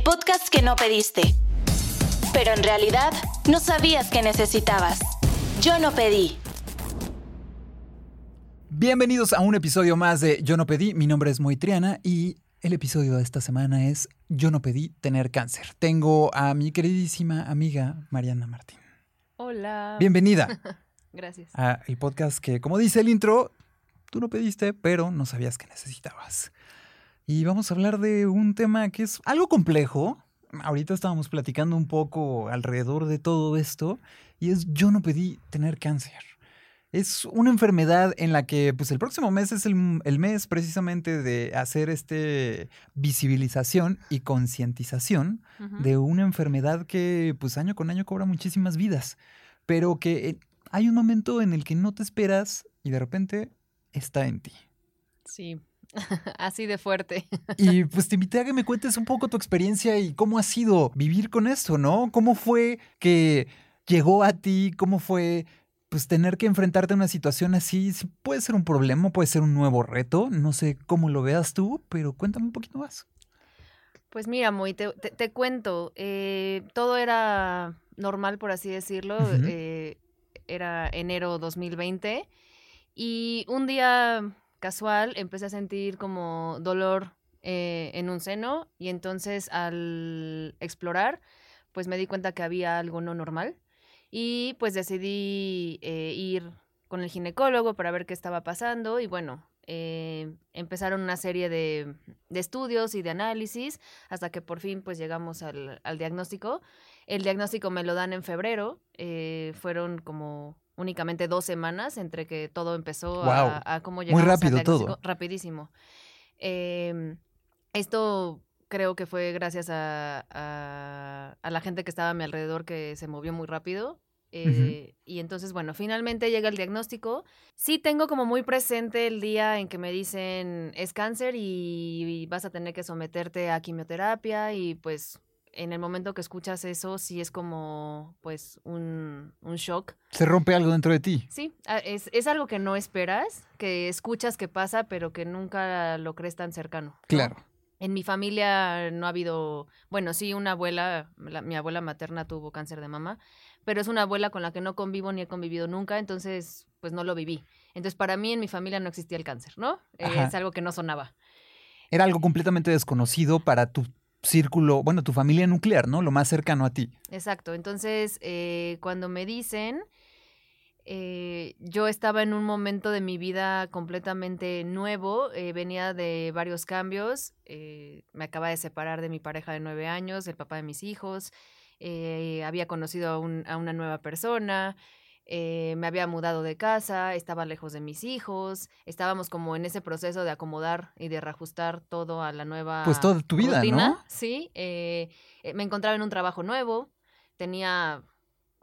el podcast que no pediste, pero en realidad no sabías que necesitabas. Yo no pedí. Bienvenidos a un episodio más de Yo no pedí. Mi nombre es Moitriana y el episodio de esta semana es Yo no pedí tener cáncer. Tengo a mi queridísima amiga Mariana Martín. Hola. Bienvenida Gracias. a el podcast que, como dice el intro, tú no pediste, pero no sabías que necesitabas. Y vamos a hablar de un tema que es algo complejo. Ahorita estábamos platicando un poco alrededor de todo esto y es yo no pedí tener cáncer. Es una enfermedad en la que pues el próximo mes es el, el mes precisamente de hacer este visibilización y concientización de una enfermedad que pues año con año cobra muchísimas vidas, pero que eh, hay un momento en el que no te esperas y de repente está en ti. Sí, así de fuerte. Y pues te invité a que me cuentes un poco tu experiencia y cómo ha sido vivir con esto, ¿no? ¿Cómo fue que llegó a ti? ¿Cómo fue pues tener que enfrentarte a una situación así? Sí, Puede ser un problema, puede ser un nuevo reto, no sé cómo lo veas tú, pero cuéntame un poquito más. Pues mira, Moy, te, te- te cuento, eh, todo era normal, por así decirlo. Ujú. eh, era enero 2020 y un día casual empecé a sentir como dolor eh, en un seno y entonces al explorar, pues me di cuenta que había algo no normal y pues decidí eh, ir con el ginecólogo para ver qué estaba pasando y bueno, eh, empezaron una serie de, de estudios y de análisis hasta que por fin pues llegamos al, diagnóstico. El diagnóstico me lo dan en febrero, fueron como únicamente dos semanas entre que todo empezó a, a cómo muy llegamos al rápido todo. diagnóstico, Rapidísimo. Em, esto creo que fue gracias a, a- a la gente que estaba a mi alrededor que se movió muy rápido. eh, Y entonces, bueno, finalmente llega el diagnóstico. Sí tengo como muy presente el día en que me dicen es cáncer y, y vas a tener que someterte a quimioterapia y pues en el momento que escuchas eso sí es como pues un, un shock. Se rompe algo dentro de ti. Sí, es, es algo que no esperas, que escuchas que pasa, pero que nunca lo crees tan cercano. ¿no? Claro. En mi familia no ha habido, bueno, sí, una abuela, la- mi abuela materna tuvo cáncer de mama, pero es una abuela con la que no convivo ni he convivido nunca, entonces pues no lo viví. Entonces para mí en mi familia no existía el cáncer, ¿no? Eh, es algo que no sonaba. Era algo completamente desconocido para tu círculo, bueno, tu familia nuclear, ¿no? Lo más cercano a ti. Exacto, entonces eh, cuando me dicen, eh, yo estaba en un momento de mi vida completamente nuevo, eh, venía de varios cambios, me acaba de separar de mi pareja de nueve años, el papá de mis hijos, había conocido a, un- a una nueva persona, eh, me había mudado de casa, estaba lejos de mis hijos, estábamos como en ese proceso de acomodar y de reajustar todo a la nueva Pues toda tu vida, rutina, ¿no? Sí, eh, eh, me encontraba en un trabajo nuevo, tenía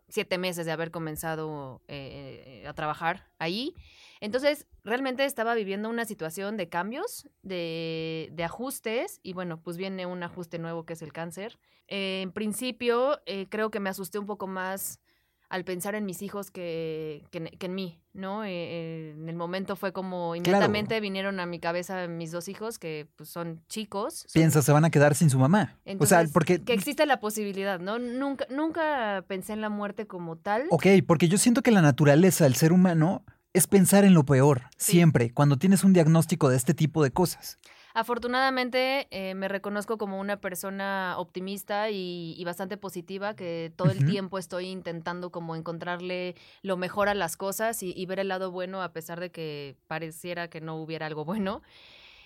siete meses de haber comenzado eh, eh, a trabajar ahí. Entonces, realmente estaba viviendo una situación de cambios, de, de ajustes, y bueno, pues viene un ajuste nuevo que es el cáncer. Eh, en principio, eh, creo que me asusté un poco más al pensar en mis hijos que, que, en- que en mí, ¿no? Eh, en el momento fue como inmediatamente vinieron a mi cabeza mis dos hijos, que pues son chicos. son- Piensas, se van a quedar sin su mamá. entonces, o sea, porque... que existe la posibilidad, ¿no? Nunca, nunca pensé en la muerte como tal. Ok, porque yo siento que la naturaleza del ser humano es pensar en lo peor, Sí. siempre, cuando tienes un diagnóstico de este tipo de cosas. Afortunadamente eh, me reconozco como una persona optimista y, y bastante positiva, que todo el tiempo estoy intentando como encontrarle lo mejor a las cosas y, y ver el lado bueno a pesar de que pareciera que no hubiera algo bueno.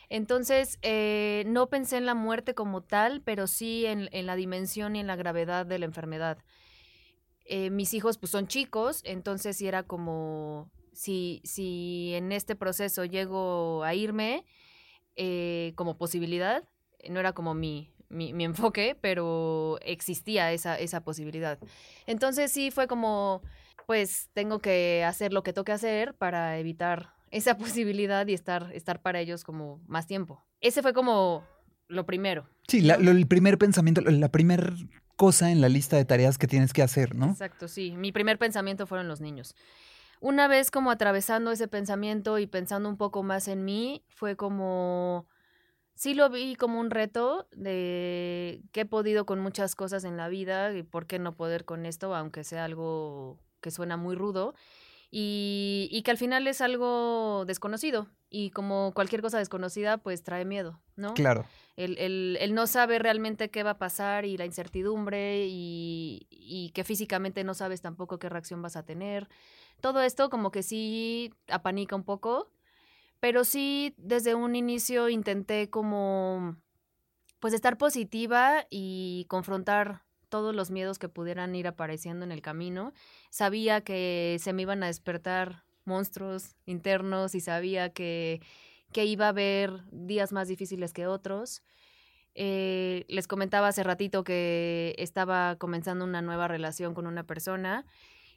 Entonces, eh, no pensé en la muerte como tal, pero sí en, en la dimensión y en la gravedad de la enfermedad. Eh, mis hijos pues son chicos, entonces sí era como, si, si en este proceso llego a irme eh, como posibilidad, no era como mi, mi, mi enfoque, pero existía esa, esa posibilidad. Entonces sí fue como, pues tengo que hacer lo que toque hacer para evitar esa posibilidad y estar, estar para ellos como más tiempo. Ese fue como lo primero. Sí, la- lo- el primer pensamiento, la primera cosa en la lista de tareas que tienes que hacer, ¿no? Exacto, sí. Mi primer pensamiento fueron los niños. Una vez como atravesando ese pensamiento y pensando un poco más en mí, fue como sí lo vi como un reto de que he podido con muchas cosas en la vida y por qué no poder con esto, aunque sea algo que suena muy rudo. Y, y, que al final es algo desconocido. Y como cualquier cosa desconocida, pues trae miedo, ¿no? Claro. El, el, el no saber realmente qué va a pasar y la incertidumbre y, y, que físicamente no sabes tampoco qué reacción vas a tener. Todo esto como que sí apanica un poco, pero sí desde un inicio intenté como pues estar positiva y confrontar todos los miedos que pudieran ir apareciendo en el camino. Sabía que se me iban a despertar monstruos internos y sabía que, que iba a haber días más difíciles que otros. Eh, les comentaba hace ratito que estaba comenzando una nueva relación con una persona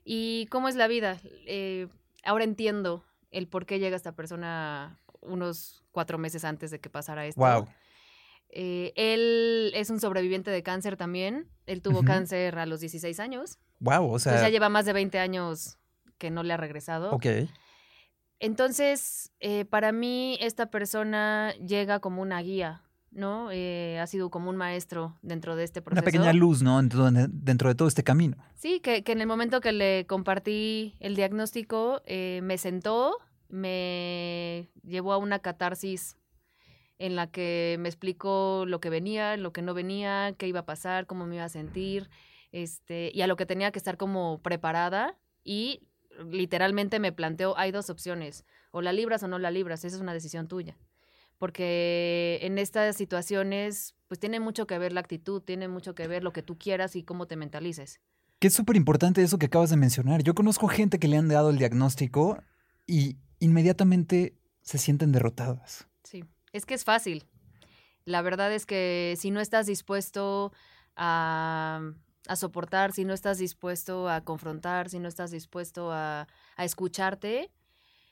y cómo es la vida. Eh, ahora entiendo el por qué llega esta persona unos cuatro meses antes de que pasara esto. Wow. Eh, él es un sobreviviente de cáncer también. Él tuvo cáncer a los 16 años. Wow, o sea. Entonces ya lleva más de 20 años que no le ha regresado. Ok. Entonces, eh, para mí, esta persona llega como una guía, ¿no? Eh, ha sido como un maestro dentro de este proceso. Una pequeña luz, ¿no? Dentro de, dentro de todo este camino. Sí, que, que en el momento que le compartí el diagnóstico, eh, me sentó, me llevó a una catarsis en la que me explicó lo que venía, lo que no venía, qué iba a pasar, cómo me iba a sentir, este, y a lo que tenía que estar como preparada y literalmente me planteó, hay dos opciones, o la libras o no la libras, esa es una decisión tuya. Porque en estas situaciones, pues tiene mucho que ver la actitud, tiene mucho que ver lo que tú quieras y cómo te mentalices. Que es súper importante eso que acabas de mencionar. Yo conozco gente que le han dado el diagnóstico y inmediatamente se sienten derrotadas. Sí, es que es fácil. La verdad es que si no estás dispuesto a, a soportar, si no estás dispuesto a confrontar, si no estás dispuesto a, a escucharte,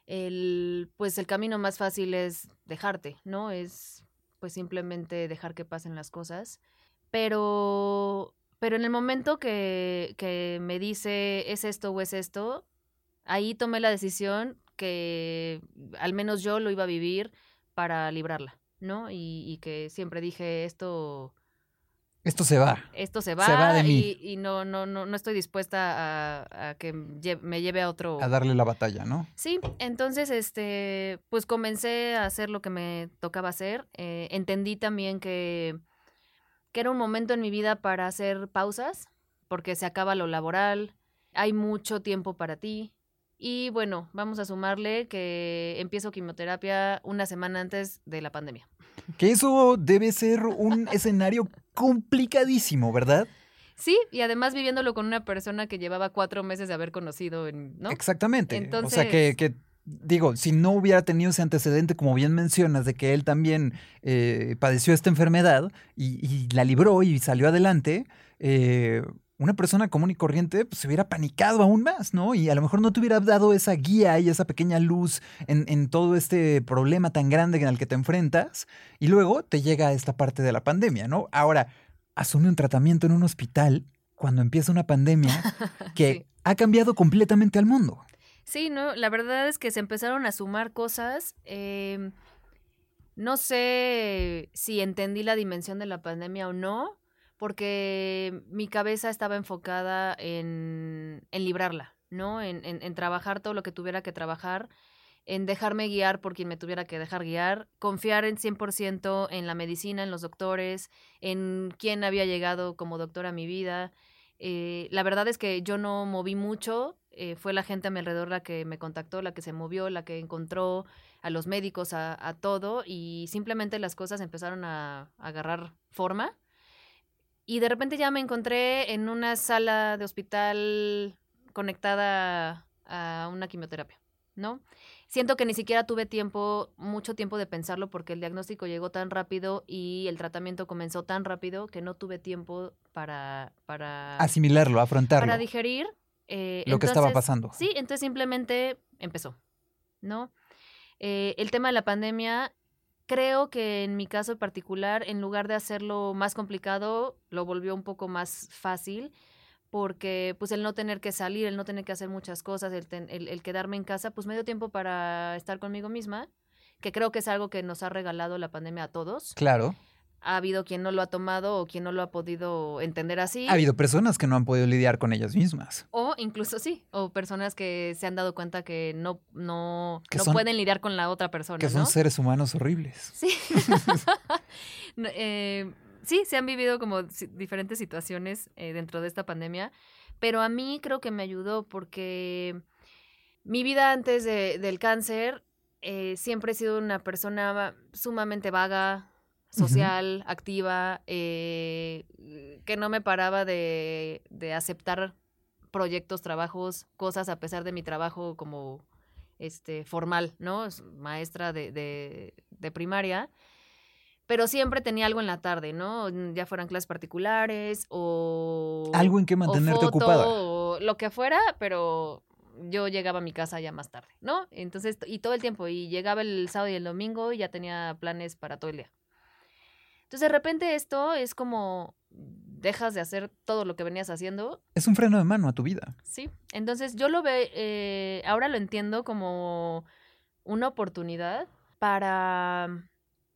el, pues el camino más fácil es dejarte, ¿no? Es pues simplemente dejar que pasen las cosas. Pero, pero en el momento que, que me dice es esto o es esto, ahí tomé la decisión que al menos yo lo iba a vivir para librarla, ¿no? Y, y que siempre dije esto Esto se va. esto se va, Se va de mí. y, y no, no, no, no estoy dispuesta a, a que me lleve a otro. A darle la batalla, ¿no? Sí, entonces, este, pues comencé a hacer lo que me tocaba hacer. Eh, entendí también que, que era un momento en mi vida para hacer pausas, porque se acaba lo laboral, hay mucho tiempo para ti. Y bueno, vamos a sumarle que empiezo quimioterapia una semana antes de la pandemia. Que eso debe ser un escenario complicadísimo, ¿verdad? Sí, y además viviéndolo con una persona que llevaba cuatro meses de haber conocido, en, ¿no? Exactamente. o sea Entonces- que, que, digo, si no hubiera tenido ese antecedente, como bien mencionas, de que él también eh, padeció esta enfermedad y, y la libró y salió adelante, eh, una persona común y corriente pues, se hubiera panicado aún más, ¿no? Y a lo mejor no te hubiera dado esa guía y esa pequeña luz en, en todo este problema tan grande en el que te enfrentas. Y luego te llega esta parte de la pandemia, ¿no? Ahora, asume un tratamiento en un hospital cuando empieza una pandemia que Sí. ha cambiado completamente al mundo. Sí, no, la verdad es que se empezaron a sumar cosas. eh, no sé si entendí la dimensión de la pandemia o no, porque mi cabeza estaba enfocada en, en librarla, ¿no? En, en- trabajar todo lo que tuviera que trabajar, en dejarme guiar por quien me tuviera que dejar guiar, confiar en 100% en la medicina, en los doctores, en quién había llegado como doctor a mi vida. Eh, la verdad es que yo no moví mucho, eh, fue la gente a mi alrededor la que me contactó, la que se movió, la que encontró a los médicos, a, a todo, y simplemente las cosas empezaron a, a agarrar forma. Y de repente ya me encontré en una sala de hospital conectada a una quimioterapia, ¿no? Siento que ni siquiera tuve tiempo, mucho tiempo de pensarlo porque el diagnóstico llegó tan rápido y el tratamiento comenzó tan rápido que no tuve tiempo para, para, Asimilarlo, afrontarlo. para digerir. eh, Lo que estaba pasando. Sí, entonces simplemente empezó, ¿no? Eh, el tema de la pandemia, creo que en mi caso particular, en lugar de hacerlo más complicado, lo volvió un poco más fácil, porque pues el no tener que salir, el no tener que hacer muchas cosas, el, ten- el quedarme en casa, pues me dio tiempo para estar conmigo misma, que creo que es algo que nos ha regalado la pandemia a todos. Claro. Ha habido quien no lo ha tomado o quien no lo ha podido entender así. Ha habido personas que no han podido lidiar con ellas mismas. O incluso sí, o personas que se han dado cuenta que no, no, Que no son- pueden lidiar con la otra persona, Que ¿no? son seres humanos horribles. Sí. Eh, sí, se han vivido como diferentes situaciones eh, dentro de esta pandemia, pero a mí creo que me ayudó porque mi vida antes de- del cáncer eh, siempre he sido una persona sumamente vaga, Social, activa, eh, que no me paraba de, de aceptar proyectos, trabajos, cosas a pesar de mi trabajo como este formal, ¿no? Es Maestra de, de, de primaria. Pero siempre tenía algo en la tarde, ¿no? Ya fueran clases particulares o... Algo en que o mantenerte foto, ocupada. O lo que fuera, pero yo llegaba a mi casa ya más tarde, ¿no? Entonces, y todo el tiempo, y llegaba el sábado y el domingo y ya tenía planes para todo el día. Entonces, de repente esto es como dejas de hacer todo lo que venías haciendo Es un freno de mano a tu vida. Sí, entonces yo lo veo, eh, ahora lo entiendo como una oportunidad para,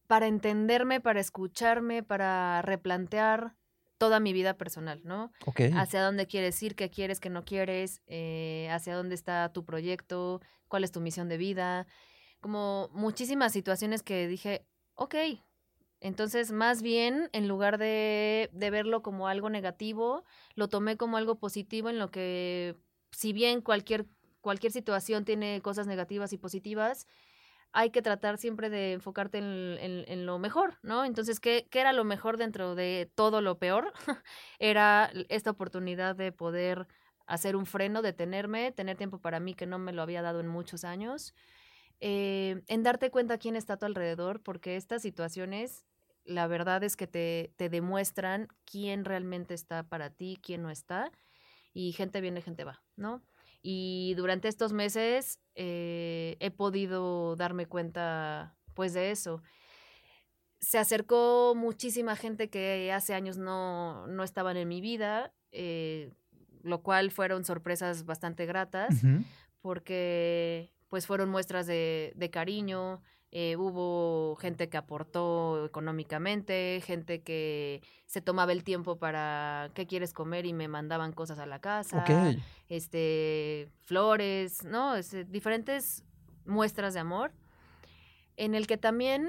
para entenderme, para escucharme, para replantear toda mi vida personal, ¿no? Ok. Hacia dónde quieres ir, qué quieres, qué no quieres, eh, hacia dónde está tu proyecto, cuál es tu misión de vida, como muchísimas situaciones que dije, ok, entonces más bien en lugar de, de verlo como algo negativo, lo tomé como algo positivo en lo que, si bien cualquier, cualquier situación tiene cosas negativas y positivas, hay que tratar siempre de enfocarte en, en- en lo mejor, ¿no? Entonces, ¿qué, ¿qué era lo mejor dentro de todo lo peor? era esta oportunidad de poder hacer un freno, detenerme, tener tiempo para mí que no me lo había dado en muchos años, eh, en darte cuenta quién está a tu alrededor, porque estas situaciones, la verdad es que te, te demuestran quién realmente está para ti, quién no está, y gente viene, gente va, ¿no? Y durante estos meses eh, he podido darme cuenta, pues, de eso. Se acercó muchísima gente que hace años no, no estaban en mi vida, eh, lo cual fueron sorpresas bastante gratas porque pues fueron muestras de, de cariño, eh, hubo gente que aportó económicamente, gente que se tomaba el tiempo para qué quieres comer y me mandaban cosas a la casa, este, flores, ¿no? Este, diferentes muestras de amor, en el que también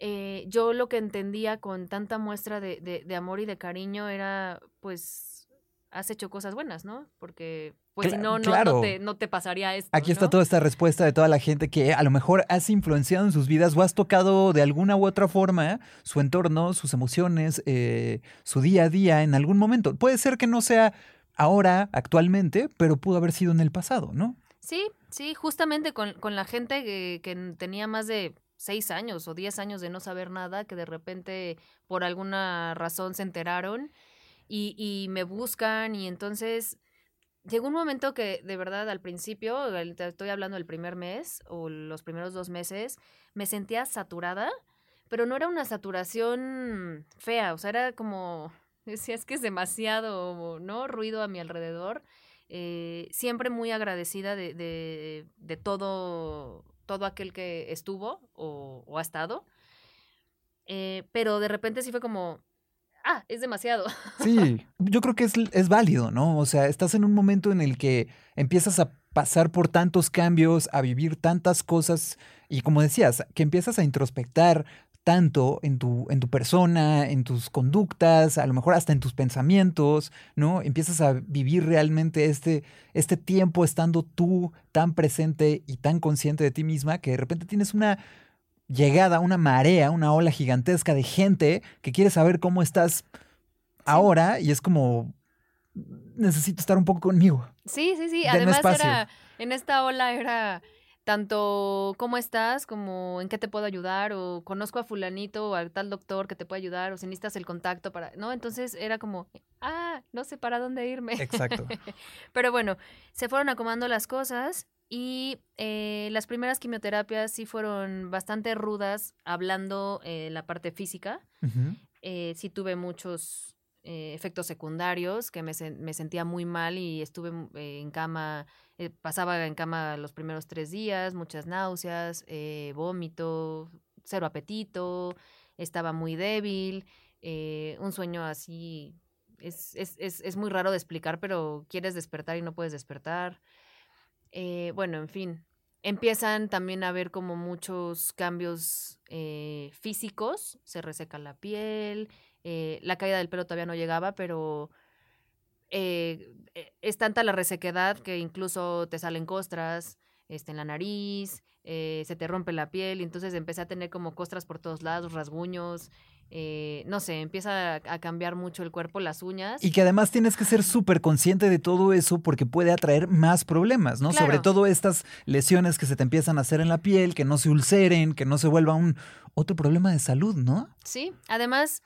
eh, yo lo que entendía con tanta muestra de, de- de amor y de cariño era, pues, has hecho cosas buenas, ¿no? Porque, pues, si no, no, claro. no, te, no te pasaría esto. Aquí está ¿no? toda esta respuesta de toda la gente que a lo mejor has influenciado en sus vidas o has tocado de alguna u otra forma su entorno, sus emociones, eh, su día a día en algún momento. Puede ser que no sea ahora, actualmente, pero pudo haber sido en el pasado, ¿no? Sí, sí, justamente con, con la gente que, tenía más de seis años o diez años de no saber nada, que de repente por alguna razón se enteraron y, me buscan y entonces llegó un momento que de verdad al principio, estoy hablando del primer mes o los primeros dos meses, me sentía saturada, pero no era una saturación fea, o sea, era como, decía, es que es demasiado, ¿no? Ruido a mi alrededor. Eh, siempre muy agradecida de, de- de todo, todo aquel que estuvo o, o ha estado. Eh, pero de repente sí fue como, ah, es demasiado. Sí, yo creo que es, es válido, ¿no? O sea, estás en un momento en el que empiezas a pasar por tantos cambios, a vivir tantas cosas y como decías, que empiezas a introspectar tanto en tu, en tu persona, en tus conductas, a lo mejor hasta en tus pensamientos, ¿no? Empiezas a vivir realmente este, este tiempo estando tú tan presente y tan consciente de ti misma que de repente tienes una llegada, una marea, una ola gigantesca de gente que quiere saber cómo estás ahora y es como necesito estar un poco conmigo. Sí, sí, sí. Denme Además espacio. era, en esta ola era tanto cómo estás, como en qué te puedo ayudar, o conozco a fulanito o al tal doctor que te puede ayudar, o si necesitas el contacto para, ¿no? Entonces era como, ah, no sé para dónde irme. Exacto. Pero bueno, se fueron acomodando las cosas y eh, las primeras quimioterapias sí fueron bastante rudas hablando eh, la parte física. Eh, sí tuve muchos eh, efectos secundarios, que me, me sentía muy mal y estuve eh, en cama, eh, pasaba en cama los primeros tres días, muchas náuseas, vómito, cero apetito, estaba muy débil, un sueño así, es, es, es, es muy raro de explicar, pero quieres despertar y no puedes despertar. Bueno, en fin, empiezan también a haber como muchos cambios eh, físicos, se reseca la piel, eh, la caída del pelo todavía no llegaba, pero eh, eh, es tanta la resequedad que incluso te salen costras este, en la nariz, se te rompe la piel, y entonces empecé a tener como costras por todos lados, rasguños, eh, no sé, empieza a, a cambiar mucho el cuerpo, las uñas. Y que además tienes que ser súper consciente de todo eso porque puede atraer más problemas, ¿no? Claro. Sobre todo estas lesiones que se te empiezan a hacer en la piel, que no se ulceren, que no se vuelva un otro problema de salud, ¿no? Sí, además,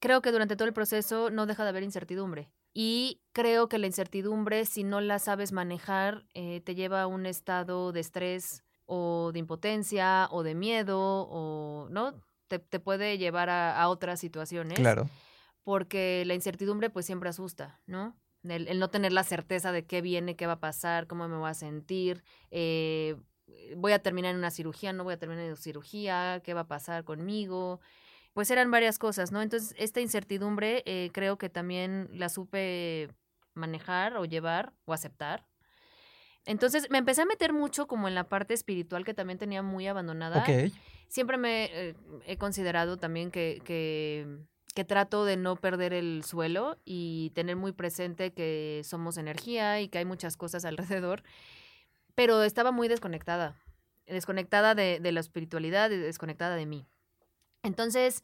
creo que durante todo el proceso no deja de haber incertidumbre. Y creo que la incertidumbre, si no la sabes manejar, eh, te lleva a un estado de estrés o de impotencia o de miedo o, ¿no? Te, te puede llevar a, a otras situaciones. Claro. Porque la incertidumbre pues siempre asusta, ¿no? El, el no tener la certeza de qué viene, qué va a pasar, cómo me voy a sentir, eh, voy a terminar en una cirugía, no voy a terminar en una cirugía, qué va a pasar conmigo. Pues eran varias cosas, ¿no? Entonces, esta incertidumbre eh, creo que también la supe manejar o llevar o aceptar. Entonces, me empecé a meter mucho como en la parte espiritual que también tenía muy abandonada siempre me eh, he considerado también que, que, que trato de no perder el suelo y tener muy presente que somos energía y que hay muchas cosas alrededor, pero estaba muy desconectada, desconectada de, de la espiritualidad y desconectada de mí. Entonces,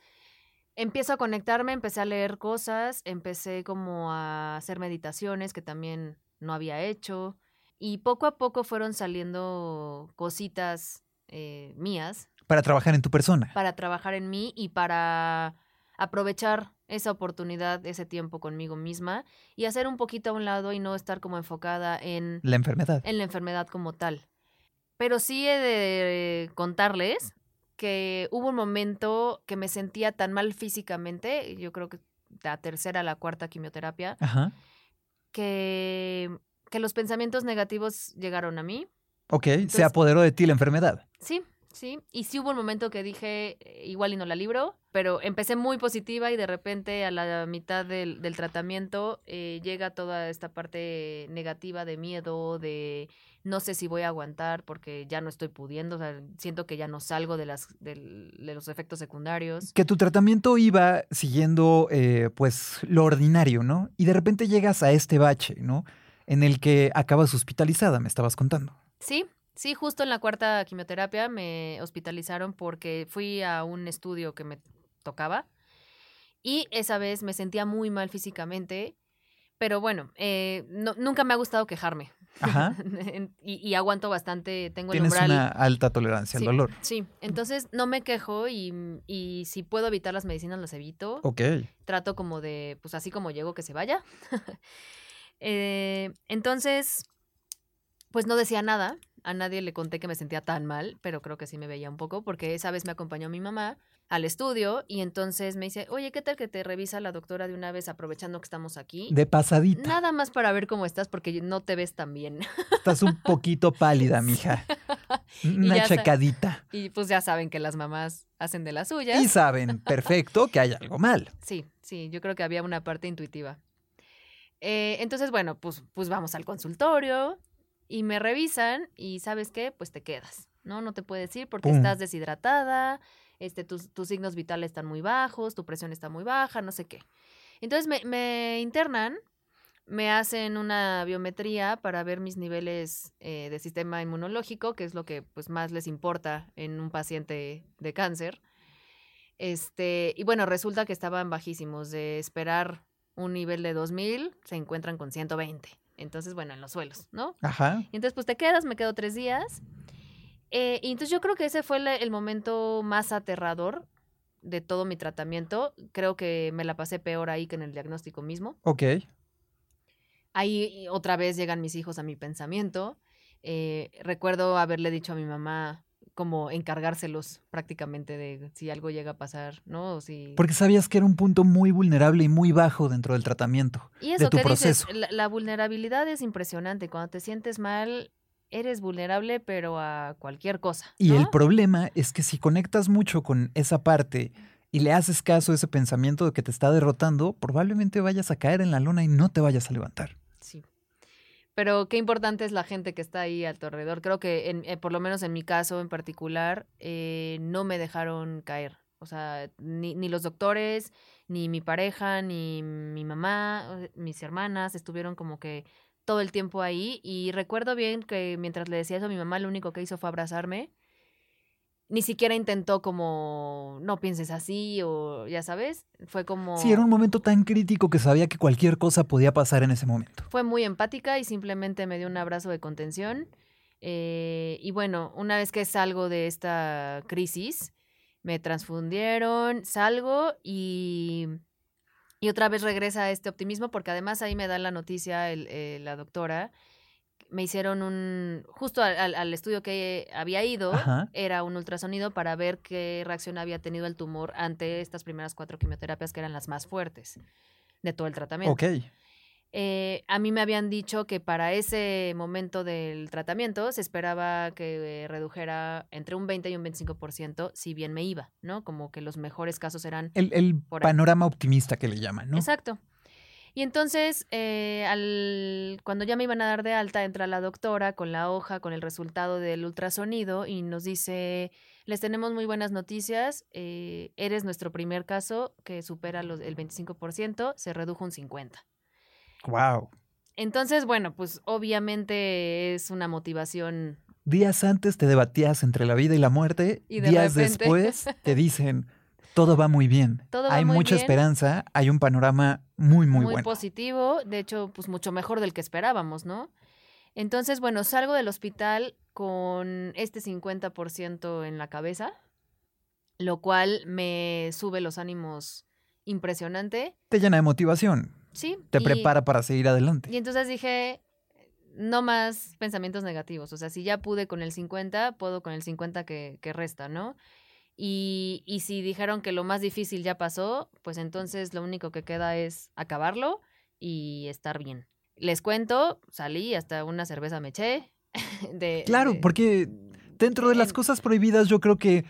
empiezo a conectarme, empecé a leer cosas, empecé como a hacer meditaciones que también no había hecho y poco a poco fueron saliendo cositas eh, mías Para trabajar en tu persona. para trabajar en mí y para aprovechar esa oportunidad, ese tiempo conmigo misma y hacer un poquito a un lado y no estar como enfocada en, La enfermedad. en la enfermedad como tal. Pero sí he de contarles que hubo un momento que me sentía tan mal físicamente, yo creo que la tercera, la cuarta quimioterapia, Ajá. que, que los pensamientos negativos llegaron a mí. Ok. se apoderó de ti la enfermedad. Sí, sí. Y sí hubo un momento que dije, eh, igual y no la libro, pero empecé muy positiva y de repente a la mitad del, del tratamiento eh, llega toda esta parte negativa de miedo, de no sé si voy a aguantar porque ya no estoy pudiendo, o sea, siento que ya no salgo de, las, de los efectos secundarios. Que tu tratamiento iba siguiendo, eh, pues, lo ordinario, ¿no? Y de repente llegas a este bache, ¿no? En el que acabas hospitalizada, me estabas contando. Sí, sí, justo en la cuarta quimioterapia me hospitalizaron porque fui a un estudio que me tocaba y esa vez me sentía muy mal físicamente, pero bueno, eh, no- nunca me ha gustado quejarme Ajá. y, y aguanto bastante, tengo el Tienes umbral. una alta tolerancia Sí. al dolor. Sí, entonces no me quejo y, y si puedo evitar las medicinas las evito. Ok. Trato como de, pues así como llego, que se vaya. Eh, entonces, pues no decía nada. A nadie le conté que me sentía tan mal, pero creo que sí me veía un poco, porque esa vez me acompañó mi mamá al estudio y entonces me dice, oye, ¿qué tal que te revisa la doctora de una vez aprovechando que estamos aquí? De pasadita. Nada más para ver cómo estás, porque no te ves tan bien. Estás un poquito pálida, mija. Una checadita. y pues ya saben que las mamás hacen de las suyas. Y saben perfecto que hay algo mal. Sí, sí, yo creo que había una parte intuitiva. Eh, entonces, bueno, pues, pues vamos al consultorio y me revisan y ¿sabes qué? Pues te quedas, ¿no? No te puedes ir porque Pum. estás deshidratada, este, tus, tus signos vitales están muy bajos, tu presión está muy baja, no sé qué. Entonces me, me internan, me hacen una biometría para ver mis niveles eh, de sistema inmunológico, que es lo que pues, más les importa en un paciente de cáncer. Este, y bueno, resulta que estaban bajísimos. De esperar un nivel de 2000, se encuentran con 120. Entonces, bueno, en los suelos, ¿no? Ajá. Y entonces, pues te quedas, me quedo tres días. Eh, y entonces yo creo que ese fue el momento más aterrador de todo mi tratamiento. Creo que me la pasé peor ahí que en el diagnóstico mismo. Ok. Ahí otra vez llegan mis hijos a mi pensamiento. Eh, recuerdo haberle dicho a mi mamá como encargárselos prácticamente de si algo llega a pasar, ¿no? O si... Porque sabías que era un punto muy vulnerable y muy bajo dentro del tratamiento. Y eso de tu que proceso. dices, la, la vulnerabilidad es impresionante. Cuando te sientes mal, eres vulnerable, pero a cualquier cosa. Y el problema es que si conectas mucho con esa parte y le haces caso a ese pensamiento de que te está derrotando, probablemente vayas a caer en la luna y no te vayas a levantar. Pero qué importante es la gente que está ahí alrededor. Creo que, en, eh, por lo menos en mi caso en particular, eh, no me dejaron caer. O sea, ni, ni los doctores, ni mi pareja, ni mi mamá, o- mis hermanas estuvieron como que todo el tiempo ahí. Y recuerdo bien que mientras le decía eso a mi mamá, lo único que hizo fue abrazarme. Ni siquiera intentó como, no pienses así o ya sabes. Fue como... Sí, era un momento tan crítico que sabía que cualquier cosa podía pasar en ese momento. Fue muy empática y simplemente me dio un abrazo de contención. Eh, y bueno, una vez que salgo de esta crisis, me transfundieron, salgo y, y otra vez regresa este optimismo porque además ahí me da la noticia el- eh, la doctora. Me hicieron un, justo al, al- estudio que había ido, Ajá. era un ultrasonido para ver qué reacción había tenido el tumor ante estas primeras cuatro quimioterapias que eran las más fuertes de todo el tratamiento. Ok. Eh, a mí me habían dicho que para ese momento del tratamiento se esperaba que eh, redujera entre un 20 y un 25% si bien me iba, ¿no? Como que los mejores casos eran... El, el panorama optimista que le llaman, ¿no? Exacto. Y entonces, eh, al, cuando ya me iban a dar de alta, entra la doctora con la hoja, con el resultado del ultrasonido y nos dice, les tenemos muy buenas noticias, eh, eres nuestro primer caso que supera los, el 25%, se redujo un 50%. Wow. Entonces, bueno, pues obviamente es una motivación. Días antes te debatías entre la vida y la muerte. Y de días repente- después te dicen, todo va muy bien. Todo va hay muy mucha bien. esperanza, hay un panorama muy, muy, muy, bueno. positivo, de hecho, pues mucho mejor del que esperábamos, ¿no? Entonces, bueno, salgo del hospital con este 50% en la cabeza, lo cual me sube los ánimos impresionante. Te llena de motivación, Sí. te y- prepara para seguir adelante. Y entonces dije, no más pensamientos negativos. O sea, si ya pude con el 50, puedo con el 50 que, que resta, ¿no? Y, y si dijeron que lo más difícil ya pasó, pues entonces lo único que queda es acabarlo y estar bien. Les cuento, salí, hasta una cerveza me eché. De, Claro, de- porque dentro de las en- cosas prohibidas yo creo que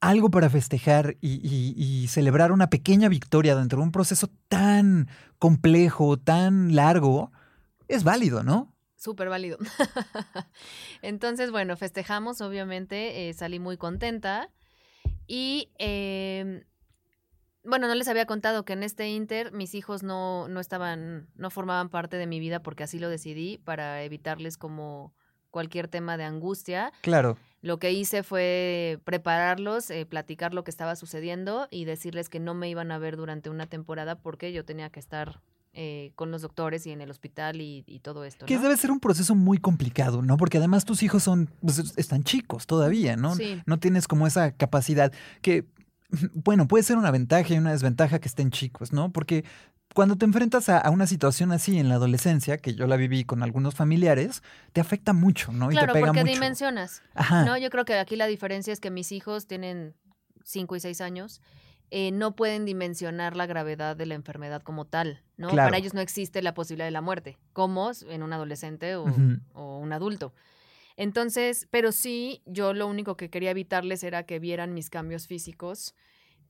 algo para festejar y, y- y celebrar una pequeña victoria dentro de un proceso tan complejo, tan largo, es válido, ¿no? Súper válido. Entonces, bueno, festejamos, obviamente, eh, salí muy contenta. Y, eh, bueno, no les había contado que en este Inter mis hijos no, no estaban, no formaban parte de mi vida porque así lo decidí para evitarles como cualquier tema de angustia. Claro. Lo que hice fue prepararlos, eh, platicar lo que estaba sucediendo y decirles que no me iban a ver durante una temporada porque yo tenía que estar eh, con los doctores y en el hospital y, y todo esto. Que debe ser un proceso muy complicado, ¿no? Porque además tus hijos son, pues, es- están chicos todavía, ¿no? Sí. No tienes como esa capacidad que, bueno, puede ser una ventaja y una desventaja que estén chicos, ¿no? Porque cuando te enfrentas a, a una situación así en la adolescencia, que yo la viví con algunos familiares, te afecta mucho, ¿no? Y Claro, te pega porque mucho. dimensionas. Ajá. No, yo creo que aquí la diferencia es que mis hijos tienen 5 y 6 años. Eh, no pueden dimensionar la gravedad de la enfermedad como tal, ¿no? Claro. Para ellos no existe la posibilidad de la muerte, como en un adolescente o, un adulto. Entonces, pero sí, yo lo único que quería evitarles era que vieran mis cambios físicos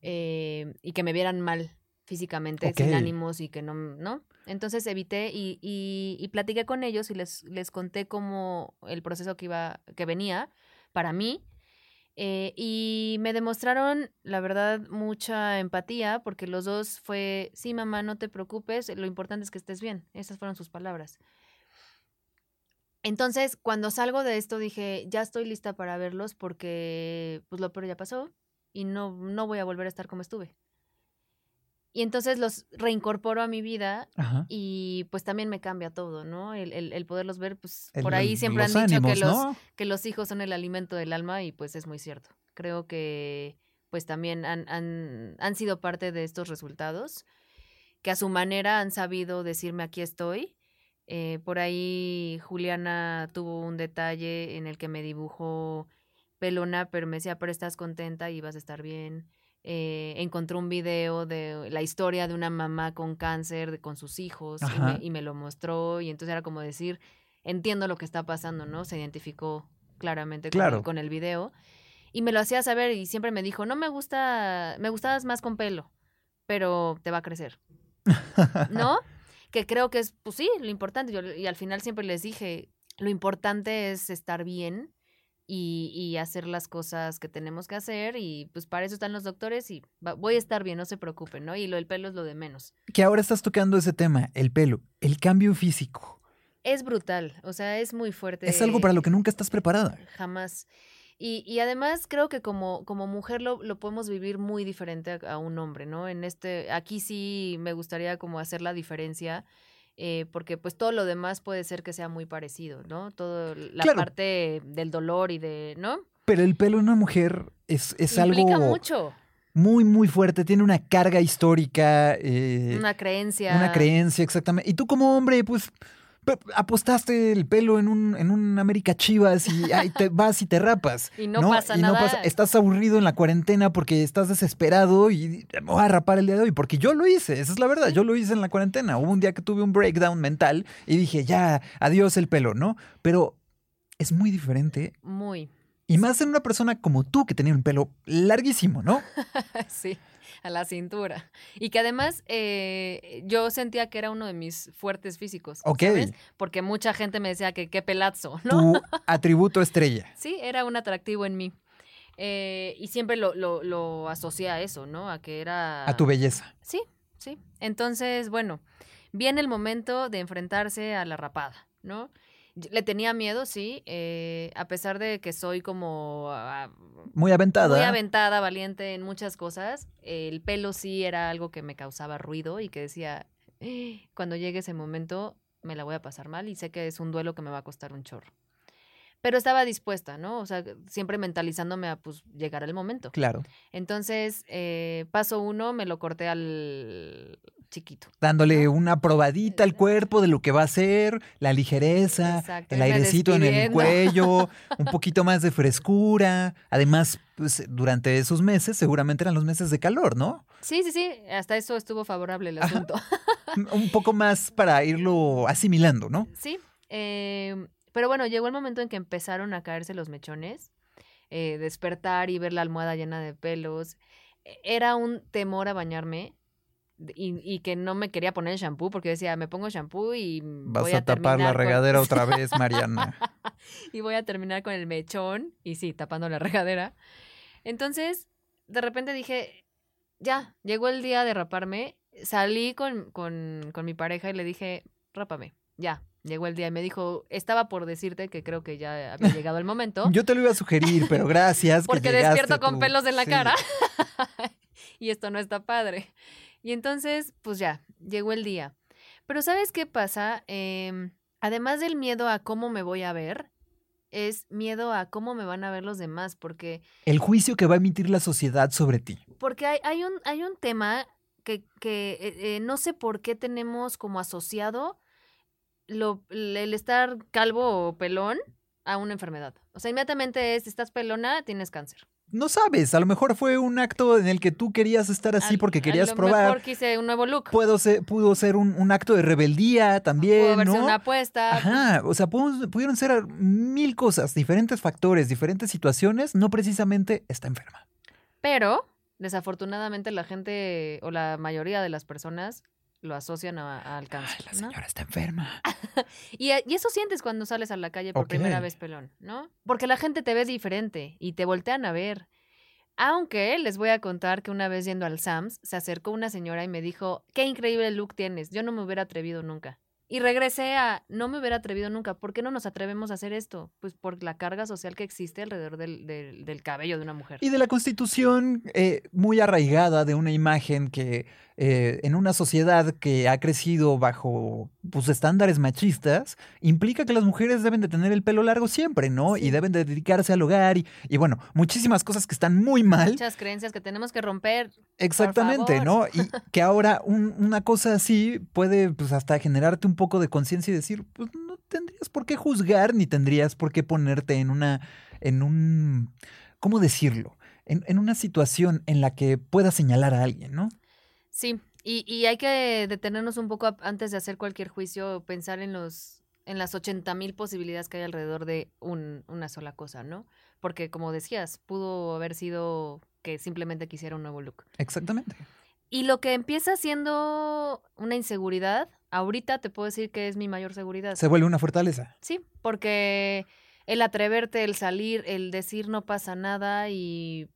eh, y que me vieran mal físicamente, sin ánimos y que no, ¿no? Entonces evité y, y, y platiqué con ellos y les, les conté cómo el proceso que iba, que venía para mí. Eh, y me demostraron, la verdad, mucha empatía, porque los dos fue, sí, mamá, no te preocupes, lo importante es que estés bien. Esas fueron sus palabras. Entonces, cuando salgo de esto, dije, ya estoy lista para verlos porque pues lo peor ya pasó y no, no voy a volver a estar como estuve. Y entonces los reincorporo a mi vida Ajá. y pues también me cambia todo, ¿no? El, el- el poderlos ver, pues El- por ahí siempre han dicho que los, ¿no? que los hijos son el alimento del alma y pues es muy cierto. Creo que pues también han, han, han sido parte de estos resultados, que a su manera han sabido decirme aquí estoy. Eh, por ahí Juliana tuvo un detalle en el que me dibujó pelona, pero me decía, pero estás contenta y vas a estar bien. Eh, encontró un video de la historia de una mamá con cáncer, de, con sus hijos, y me, y me lo mostró. Y entonces era como decir, entiendo lo que está pasando, ¿no? Se identificó claramente con, Claro. el, con el video. Y me lo hacía saber y siempre me dijo, no me gusta, me gustabas más con pelo, pero te va a crecer. ¿No? Que creo que es, pues sí, lo importante. Yo, y al final siempre les dije, lo importante es estar bien y, y hacer las cosas que tenemos que hacer y pues para eso están los doctores y va- voy a estar bien, no se preocupen, ¿no? Y lo del pelo es lo de menos. Que ahora estás tocando ese tema, el pelo, el cambio físico. Es brutal, o sea, es muy fuerte. Es algo para lo que nunca estás preparada. Jamás. Y, y además creo que como, como mujer lo, lo podemos vivir muy diferente a, a un hombre, ¿no? En este, aquí sí me gustaría como hacer la diferencia, eh, porque pues todo lo demás puede ser que sea muy parecido, ¿no? Todo la Claro. parte del dolor y de, ¿no? Pero el pelo en una mujer es, es Implica algo mucho. muy, muy fuerte. Tiene una carga histórica. eh, Una creencia. Una creencia, exactamente. Y tú como hombre, pues apostaste el pelo en un, en un América Chivas y ahí te vas y te rapas. Y no pasa nada. Estás aburrido en la cuarentena porque estás desesperado y me voy a rapar el día de hoy. Porque yo lo hice, esa es la verdad. Yo lo hice en la cuarentena. Hubo un día que tuve un breakdown mental y dije, ya, adiós el pelo, ¿no? Pero es muy diferente. Muy. Y más en una persona como tú que tenía un pelo larguísimo, ¿no? sí, a la cintura. Y que además eh, yo sentía que era uno de mis fuertes físicos. Ok. ¿sabes? Porque mucha gente me decía que qué pelazo, ¿no? Tu atributo estrella. Sí, era un atractivo en mí. Eh, y siempre lo, lo, lo asocié a eso, ¿no? A que era... A tu belleza. Sí, sí. Entonces, bueno, viene el momento de enfrentarse a la rapada, ¿no? Le tenía miedo, sí, eh, a pesar de que soy como ah, Muy aventada. muy aventada, valiente en muchas cosas. El pelo sí era algo que me causaba ruido y que decía, "Eh, cuando llegue ese momento me la voy a pasar mal y sé que es un duelo que me va a costar un chorro. Pero estaba dispuesta, ¿no? O sea, siempre mentalizándome a pues llegar el momento. Claro. Entonces, eh, paso uno, me lo corté al chiquito. dándole una probadita al cuerpo de lo que va a ser, la ligereza, Exacto, el airecito en el cuello, un poquito más de frescura. Además, pues, durante esos meses seguramente eran los meses de calor, ¿no? Sí, sí, sí, hasta eso estuvo favorable el asunto. Un poco más para irlo asimilando, ¿no? Sí, eh, pero bueno, llegó el momento en que empezaron a caerse los mechones, eh, despertar y ver la almohada llena de pelos. E- Era un temor a bañarme y, y que no me quería poner shampoo porque decía, me pongo shampoo y Vas voy a, a, tapar la terminar con- regadera otra vez, Mariana. y voy a terminar con el mechón y sí, tapando la regadera. Entonces, de repente dije, ya, llegó el día de raparme. Salí con, con, con mi pareja y le dije, rápame, ya. Llegó el día y me dijo, estaba por decirte que creo que ya había llegado el momento. Yo te lo iba a sugerir, pero gracias. que porque llegaste despierto con tú. pelos en la Sí. cara. y esto no está padre. Y entonces, pues ya, llegó el día. Pero ¿sabes qué pasa? Em, además del miedo a cómo me voy a ver, es miedo a cómo me van a ver los demás, porque, El juicio que va a emitir la sociedad sobre ti. porque hay, hay, un, hay un tema que, que eh, eh, no sé por qué tenemos como asociado lo, el estar calvo o pelón a una enfermedad. O sea, inmediatamente es, estás pelona, tienes cáncer. No sabes, a lo mejor fue un acto en el que tú querías estar así Al- porque querías a lo probar. mejor quise un nuevo look. Puedo ser, pudo ser un, un acto de rebeldía también, Pudo ¿no? una apuesta. Ajá, o sea, pudieron ser mil cosas, diferentes factores, diferentes situaciones, no precisamente está enferma. Pero, desafortunadamente, la gente o la mayoría de las personas lo asocian a- al Ay, cáncer. la ¿no? señora está enferma. Y, y eso sientes cuando sales a la calle por primera vez pelón, ¿no? Porque la gente te ve diferente y te voltean a ver. Aunque les voy a contar que una vez yendo al Sams, se acercó una señora y me dijo, qué increíble look tienes, yo no me hubiera atrevido nunca. Y regresé a, no me hubiera atrevido nunca, ¿por qué no nos atrevemos a hacer esto? Pues por la carga social que existe alrededor del, del- del cabello de una mujer. Y de la constitución eh, muy arraigada de una imagen que eh, en una sociedad que ha crecido bajo pues, estándares machistas, implica que las mujeres deben de tener el pelo largo siempre, ¿no? Sí. Y deben de dedicarse al hogar y, y bueno, muchísimas cosas que están muy mal. Muchas creencias que tenemos que romper. Exactamente, favor. ¿no? Y que ahora un- una cosa así puede pues hasta generarte un poco de conciencia y decir, pues no tendrías por qué juzgar ni tendrías por qué ponerte en una, en un, ¿cómo decirlo? En, en una situación en la que puedas señalar a alguien, ¿no? Sí, y, y hay que detenernos un poco a- antes de hacer cualquier juicio, pensar en los en las 80 mil posibilidades que hay alrededor de un- una sola cosa, ¿no? Porque como decías, pudo haber sido que simplemente quisiera un nuevo look. Exactamente. Y lo que empieza siendo una inseguridad, ahorita te puedo decir que es mi mayor seguridad. Se vuelve una fortaleza. Sí, porque el atreverte, el salir, el decir no pasa nada y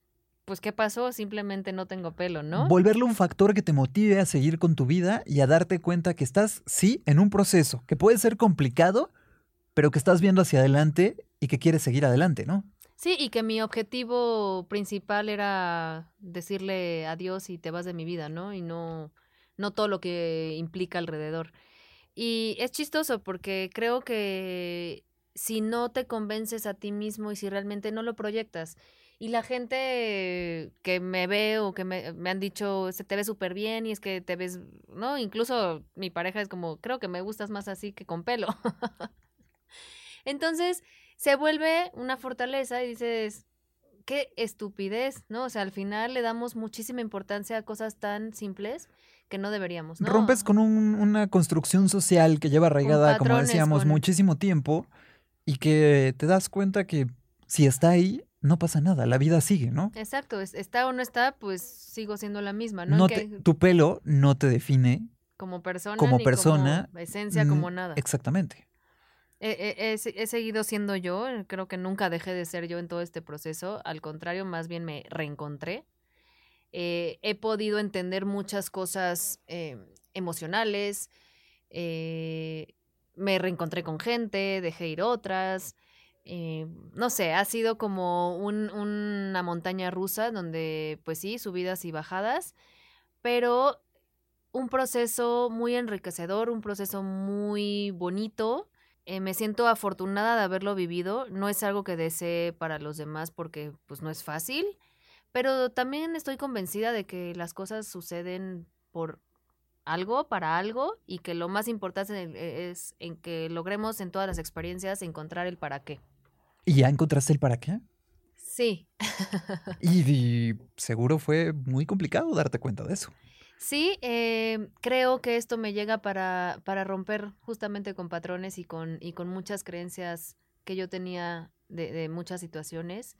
pues ¿qué pasó? Simplemente no tengo pelo, ¿no? Volverlo un factor que te motive a seguir con tu vida y a darte cuenta que estás, sí, en un proceso que puede ser complicado, pero que estás viendo hacia adelante y que quieres seguir adelante, ¿no? Sí, y que mi objetivo principal era decirle adiós y te vas de mi vida, ¿no? Y no, no todo lo que implica alrededor. Y es chistoso porque creo que si no te convences a ti mismo y si realmente no lo proyectas, y la gente que me ve o que me, me han dicho, se te ve súper bien y es que te ves, ¿no? Incluso mi pareja es como, creo que me gustas más así que con pelo. Entonces, se vuelve una fortaleza y dices, qué estupidez, ¿no? O sea, al final le damos muchísima importancia a cosas tan simples que no deberíamos, ¿no? Rompes con un- una construcción social que lleva arraigada, como decíamos, con- muchísimo tiempo y que te das cuenta que si está ahí, no pasa nada, la vida sigue, ¿no? Exacto, es- está o no está, pues sigo siendo la misma, ¿no? Te- tu pelo no te define como persona, como ni persona, como esencia, como nada. exactamente. He, he- he se- he seguido siendo yo, creo que nunca dejé de ser yo en todo este proceso, al contrario, más bien me reencontré. Eh, he podido entender muchas cosas eh, emocionales, eh, me reencontré con gente, dejé ir otras, eh, no sé, ha sido como un- una montaña rusa donde, pues sí, subidas y bajadas, pero un proceso muy enriquecedor, un proceso muy bonito. Eh, me siento afortunada de haberlo vivido. No es algo que desee para los demás porque pues no es fácil, pero también estoy convencida de que las cosas suceden por algo, para algo, y que lo más importante e- es en que logremos en todas las experiencias encontrar el para qué. ¿Y ya encontraste el para qué? Sí, Y, y seguro fue muy complicado darte cuenta de eso. Sí, eh, creo que esto me llega para, para romper justamente con patrones y con, y con muchas creencias que yo tenía de, de muchas situaciones.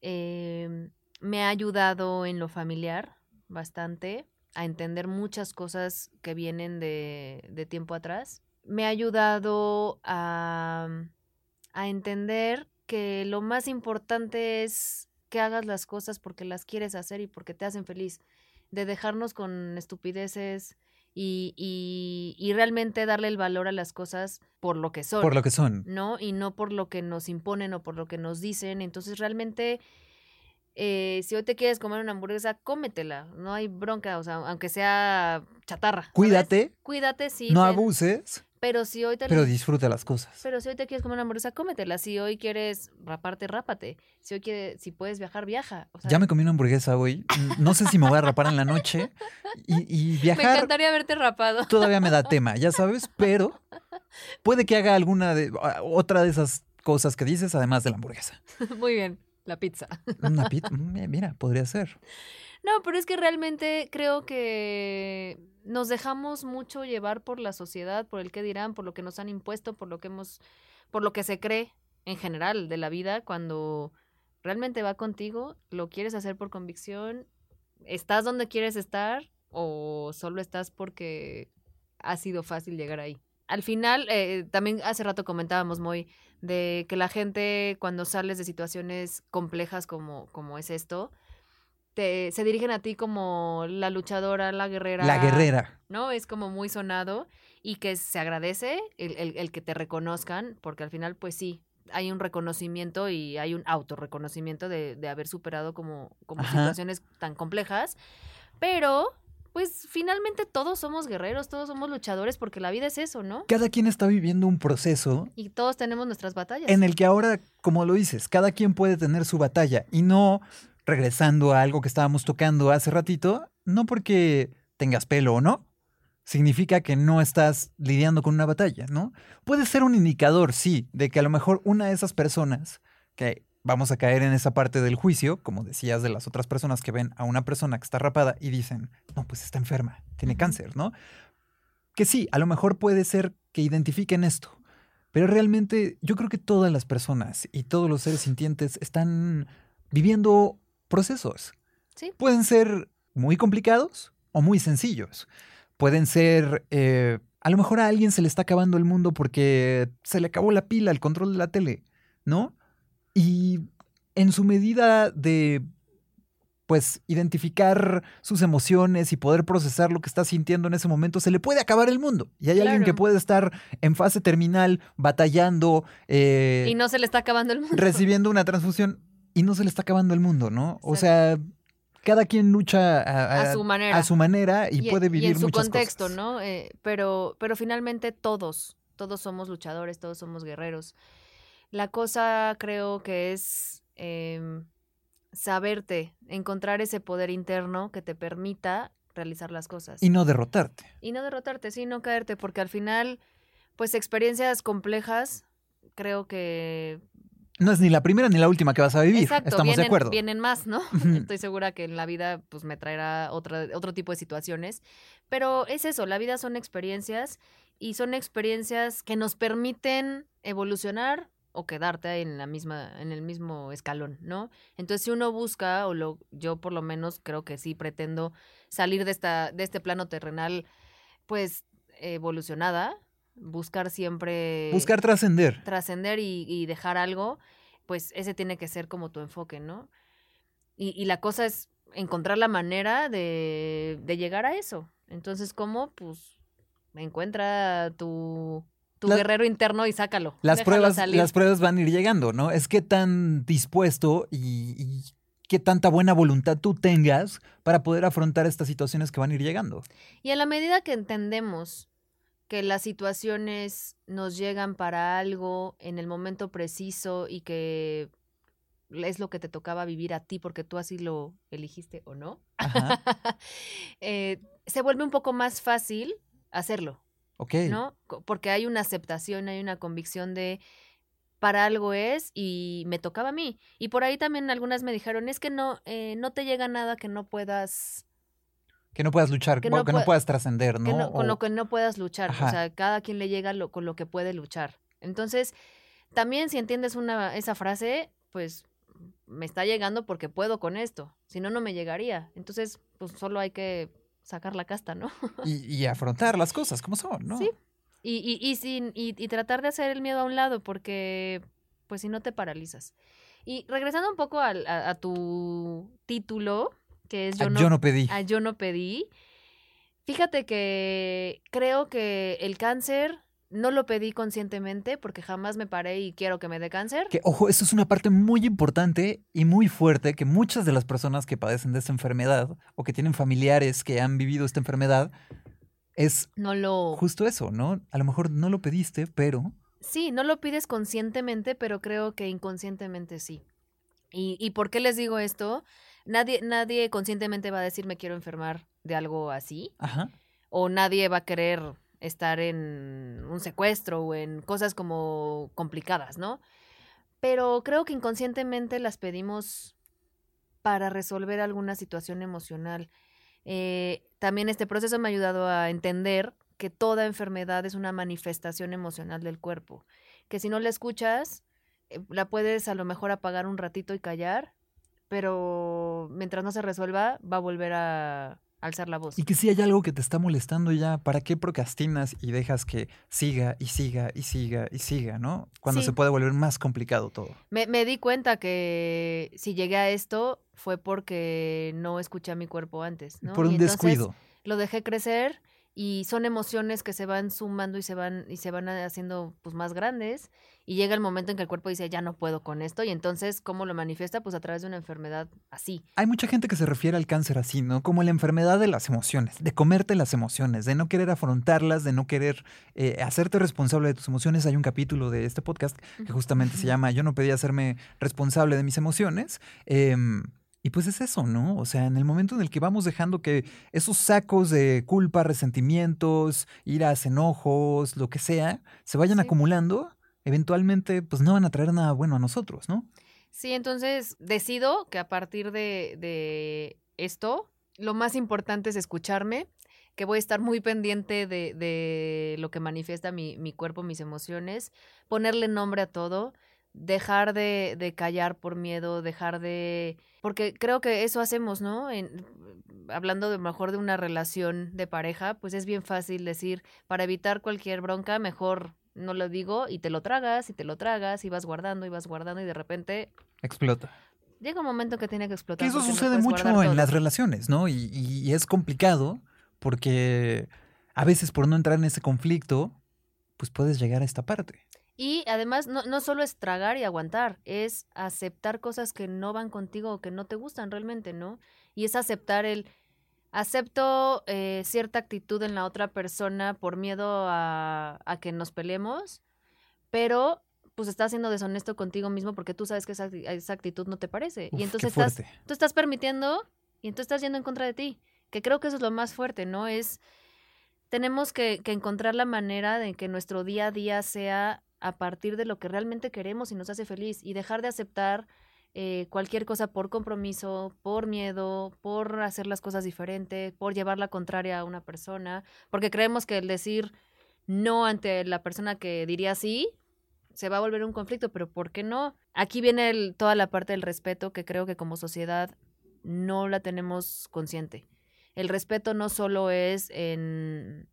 Em, me ha ayudado en lo familiar bastante a entender muchas cosas que vienen de, de tiempo atrás. Me ha ayudado a, a entender que lo más importante es que hagas las cosas porque las quieres hacer y porque te hacen feliz de dejarnos con estupideces y, y, y realmente darle el valor a las cosas por lo que son. Por lo que son. ¿no? Y no por lo que nos imponen o por lo que nos dicen. Entonces, realmente, eh, si hoy te quieres comer una hamburguesa, cómetela. No hay bronca, o sea, aunque sea chatarra. ¿sabes? Cuídate, Cuídate, sí. no ten- abuses, Pero si hoy te pero disfruta las cosas. pero si hoy te quieres comer una hamburguesa, cómetela. Si hoy quieres raparte, rápate. Si hoy quieres, si puedes viajar, viaja. O sea, Ya me comí una hamburguesa hoy. No sé si me voy a rapar en la noche. Y, y me viajar encantaría verte rapado. todavía me da tema, ya sabes, pero puede que haga alguna de a- otra de esas cosas que dices, además de la hamburguesa. Muy bien, la pizza. Una pizza, mm, mira, podría ser. No, pero es que realmente creo que nos dejamos mucho llevar por la sociedad, por el que dirán, por lo que nos han impuesto, por lo que hemos, por lo que se cree en general de la vida, cuando realmente va contigo, lo quieres hacer por convicción, estás donde quieres estar o solo estás porque ha sido fácil llegar ahí. Al final, eh, también hace rato comentábamos, muy de que la gente cuando sales de situaciones complejas como, como es esto, te, se dirigen a ti como la luchadora, la guerrera. La guerrera. ¿No? Es como muy sonado y que se agradece el, el- el que te reconozcan, porque al final, pues sí, hay un reconocimiento y hay un autorreconocimiento de, de haber superado como, como Ajá. situaciones tan complejas. Pero, pues finalmente todos somos guerreros, todos somos luchadores, porque la vida es eso, ¿no? Cada quien está viviendo un proceso Y todos tenemos nuestras batallas. en el que ahora, como lo dices, cada quien puede tener su batalla y no regresando a algo que estábamos tocando hace ratito, no porque tengas pelo o no, significa que no estás lidiando con una batalla, ¿no? Puede ser un indicador, sí, de que a lo mejor una de esas personas, que vamos a caer en esa parte del juicio, como decías de las otras personas que ven a una persona que está rapada y dicen, no, pues está enferma, tiene cáncer, ¿no? Que sí, a lo mejor puede ser que identifiquen esto, pero realmente yo creo que todas las personas y todos los seres sintientes están viviendo procesos. Sí. Pueden ser muy complicados o muy sencillos. Pueden ser, eh, a lo mejor a alguien se le está acabando el mundo porque se le acabó la pila, el control de la tele, ¿no? Y en su medida de, pues, identificar sus emociones y poder procesar lo que está sintiendo en ese momento, se le puede acabar el mundo. Y hay alguien que puede estar en fase terminal, batallando, eh, Y no se le está acabando el mundo. recibiendo una transfusión y no se le está acabando el mundo, ¿no? O sea, cada quien lucha a, A su manera. a su manera y, y, puede y vivir en su muchas contexto, cosas. ¿no? Eh, pero, pero finalmente todos, todos somos luchadores, todos somos guerreros. La cosa creo que es em, saberte, encontrar ese poder interno que te permita realizar las cosas. Y no derrotarte. Y no derrotarte, sí, no caerte, porque al final, pues experiencias complejas, creo que... No es ni la primera ni la última que vas a vivir. Exacto, Estamos vienen, de acuerdo. vienen más, ¿no? Estoy segura que en la vida pues me traerá otra, otro tipo de situaciones. Pero es eso, la vida son experiencias y son experiencias que nos permiten evolucionar o quedarte en la misma, en el mismo escalón, ¿no? Entonces, si uno busca, o lo, yo por lo menos creo que sí pretendo salir de esta, de este plano terrenal, pues, evolucionada, buscar siempre Buscar trascender. trascender y, y dejar algo, pues ese tiene que ser como tu enfoque, ¿no? Y, y la cosa es encontrar la manera de, de llegar a eso. Entonces, ¿cómo? Pues encuentra tu, tu guerrero interno y sácalo. Las pruebas, salir. las pruebas van a ir llegando, ¿no? Es qué tan dispuesto y, y qué tanta buena voluntad tú tengas para poder afrontar estas situaciones que van a ir llegando. Y a la medida que entendemos que las situaciones nos llegan para algo en el momento preciso y que es lo que te tocaba vivir a ti porque tú así lo eligiste o no, Ajá. eh, se vuelve un poco más fácil hacerlo, Ok. ¿no? Porque hay una aceptación, hay una convicción de para algo es y me tocaba a mí. Y por ahí también algunas me dijeron, es que no, eh, no te llega nada que no puedas Que no puedas luchar, Que no que no pue- puedas trascender, ¿no? no- con O- lo que no puedas luchar. Ajá. O sea, cada quien le llega lo, con lo que puede luchar. Entonces, también si entiendes una, esa frase, pues me está llegando porque puedo con esto. Si no, no me llegaría. Entonces, pues solo hay que sacar la casta, ¿no? y, y afrontar las cosas como son, ¿no? Sí. Y, y, y, sin, y, y tratar de hacer el miedo a un lado, porque pues si no te paralizas. Y regresando un poco al- a, a tu título, que es Ah, Yo no, yo no pedí. a Yo no pedí. Fíjate que creo que el cáncer no lo pedí conscientemente porque jamás me paré y quiero que me dé cáncer. Que, ojo, esto es una parte muy importante y muy fuerte que muchas de las personas que padecen de esta enfermedad o que tienen familiares que han vivido esta enfermedad es No lo... justo eso, ¿no? A lo mejor no lo pediste, pero Sí, no lo pides conscientemente, pero creo que inconscientemente sí. ¿Y, y por qué les digo esto? Nadie, nadie conscientemente va a decir me quiero enfermar de algo así. ajá, o nadie va a querer estar en un secuestro o en cosas como complicadas, ¿no? Pero creo que inconscientemente las pedimos para resolver alguna situación emocional. Eh, también este proceso me ha ayudado a entender que toda enfermedad es una manifestación emocional del cuerpo, que si no la escuchas, eh, la puedes a lo mejor apagar un ratito y callar, pero mientras no se resuelva, va a volver a alzar la voz. y que si hay algo que te está molestando ya, ¿para qué procrastinas y dejas que siga y siga y siga y siga, ¿no? Cuando Sí. se puede volver más complicado todo. Me, me di cuenta que si llegué a esto fue porque no escuché a mi cuerpo antes, ¿no? Por Y un entonces descuido. Lo dejé crecer y son emociones que se van sumando y se van y se van haciendo pues más grandes y llega el momento en que el cuerpo dice ya no puedo con esto y entonces cómo lo manifiesta pues a través de una enfermedad así. Hay mucha gente que se refiere al cáncer así, ¿no? Como la enfermedad de las emociones, de comerte las emociones, de no querer afrontarlas, de no querer eh, hacerte responsable de tus emociones. Hay un capítulo de este podcast que justamente se llama Yo no pedí hacerme responsable de mis emociones. Em, Y pues es eso, ¿no? O sea, en el momento en el que vamos dejando que esos sacos de culpa, resentimientos, iras, enojos, lo que sea, se vayan Sí. acumulando, eventualmente pues no van a traer nada bueno a nosotros, ¿no? Sí, entonces decido que a partir de, de esto, lo más importante es escucharme, que voy a estar muy pendiente de, de lo que manifiesta mi, mi cuerpo, mis emociones, ponerle nombre a todo, dejar de, de callar por miedo, dejar de... Porque creo que eso hacemos, ¿no? En- hablando de mejor de una relación de pareja, pues es bien fácil decir, para evitar cualquier bronca, mejor no lo digo y te lo tragas y te lo tragas y vas guardando y vas guardando y de repente Explota. llega un momento que tiene que explotar. Que eso no sucede mucho en todo. las relaciones, ¿no? Y- y es complicado porque a veces por no entrar en ese conflicto, pues puedes llegar a esta parte. Y además no, no solo es tragar y aguantar, es aceptar cosas que no van contigo o que no te gustan realmente, ¿no? Y es aceptar el, acepto eh, cierta actitud en la otra persona por miedo a, a que nos peleemos, pero pues estás siendo deshonesto contigo mismo porque tú sabes que esa, esa actitud no te parece. Uf, y entonces estás, tú estás permitiendo y entonces estás yendo en contra de ti. Que creo que eso es lo más fuerte, ¿no? Es, tenemos que, que encontrar la manera de que nuestro día a día sea a partir de lo que realmente queremos y nos hace feliz y dejar de aceptar eh, cualquier cosa por compromiso, por miedo, por hacer las cosas diferentes, por llevar la contraria a una persona, porque creemos que el decir no ante la persona que diría sí se va a volver un conflicto, pero ¿por qué no? Aquí viene toda la parte del respeto que creo que como sociedad no la tenemos consciente. El respeto no solo es en...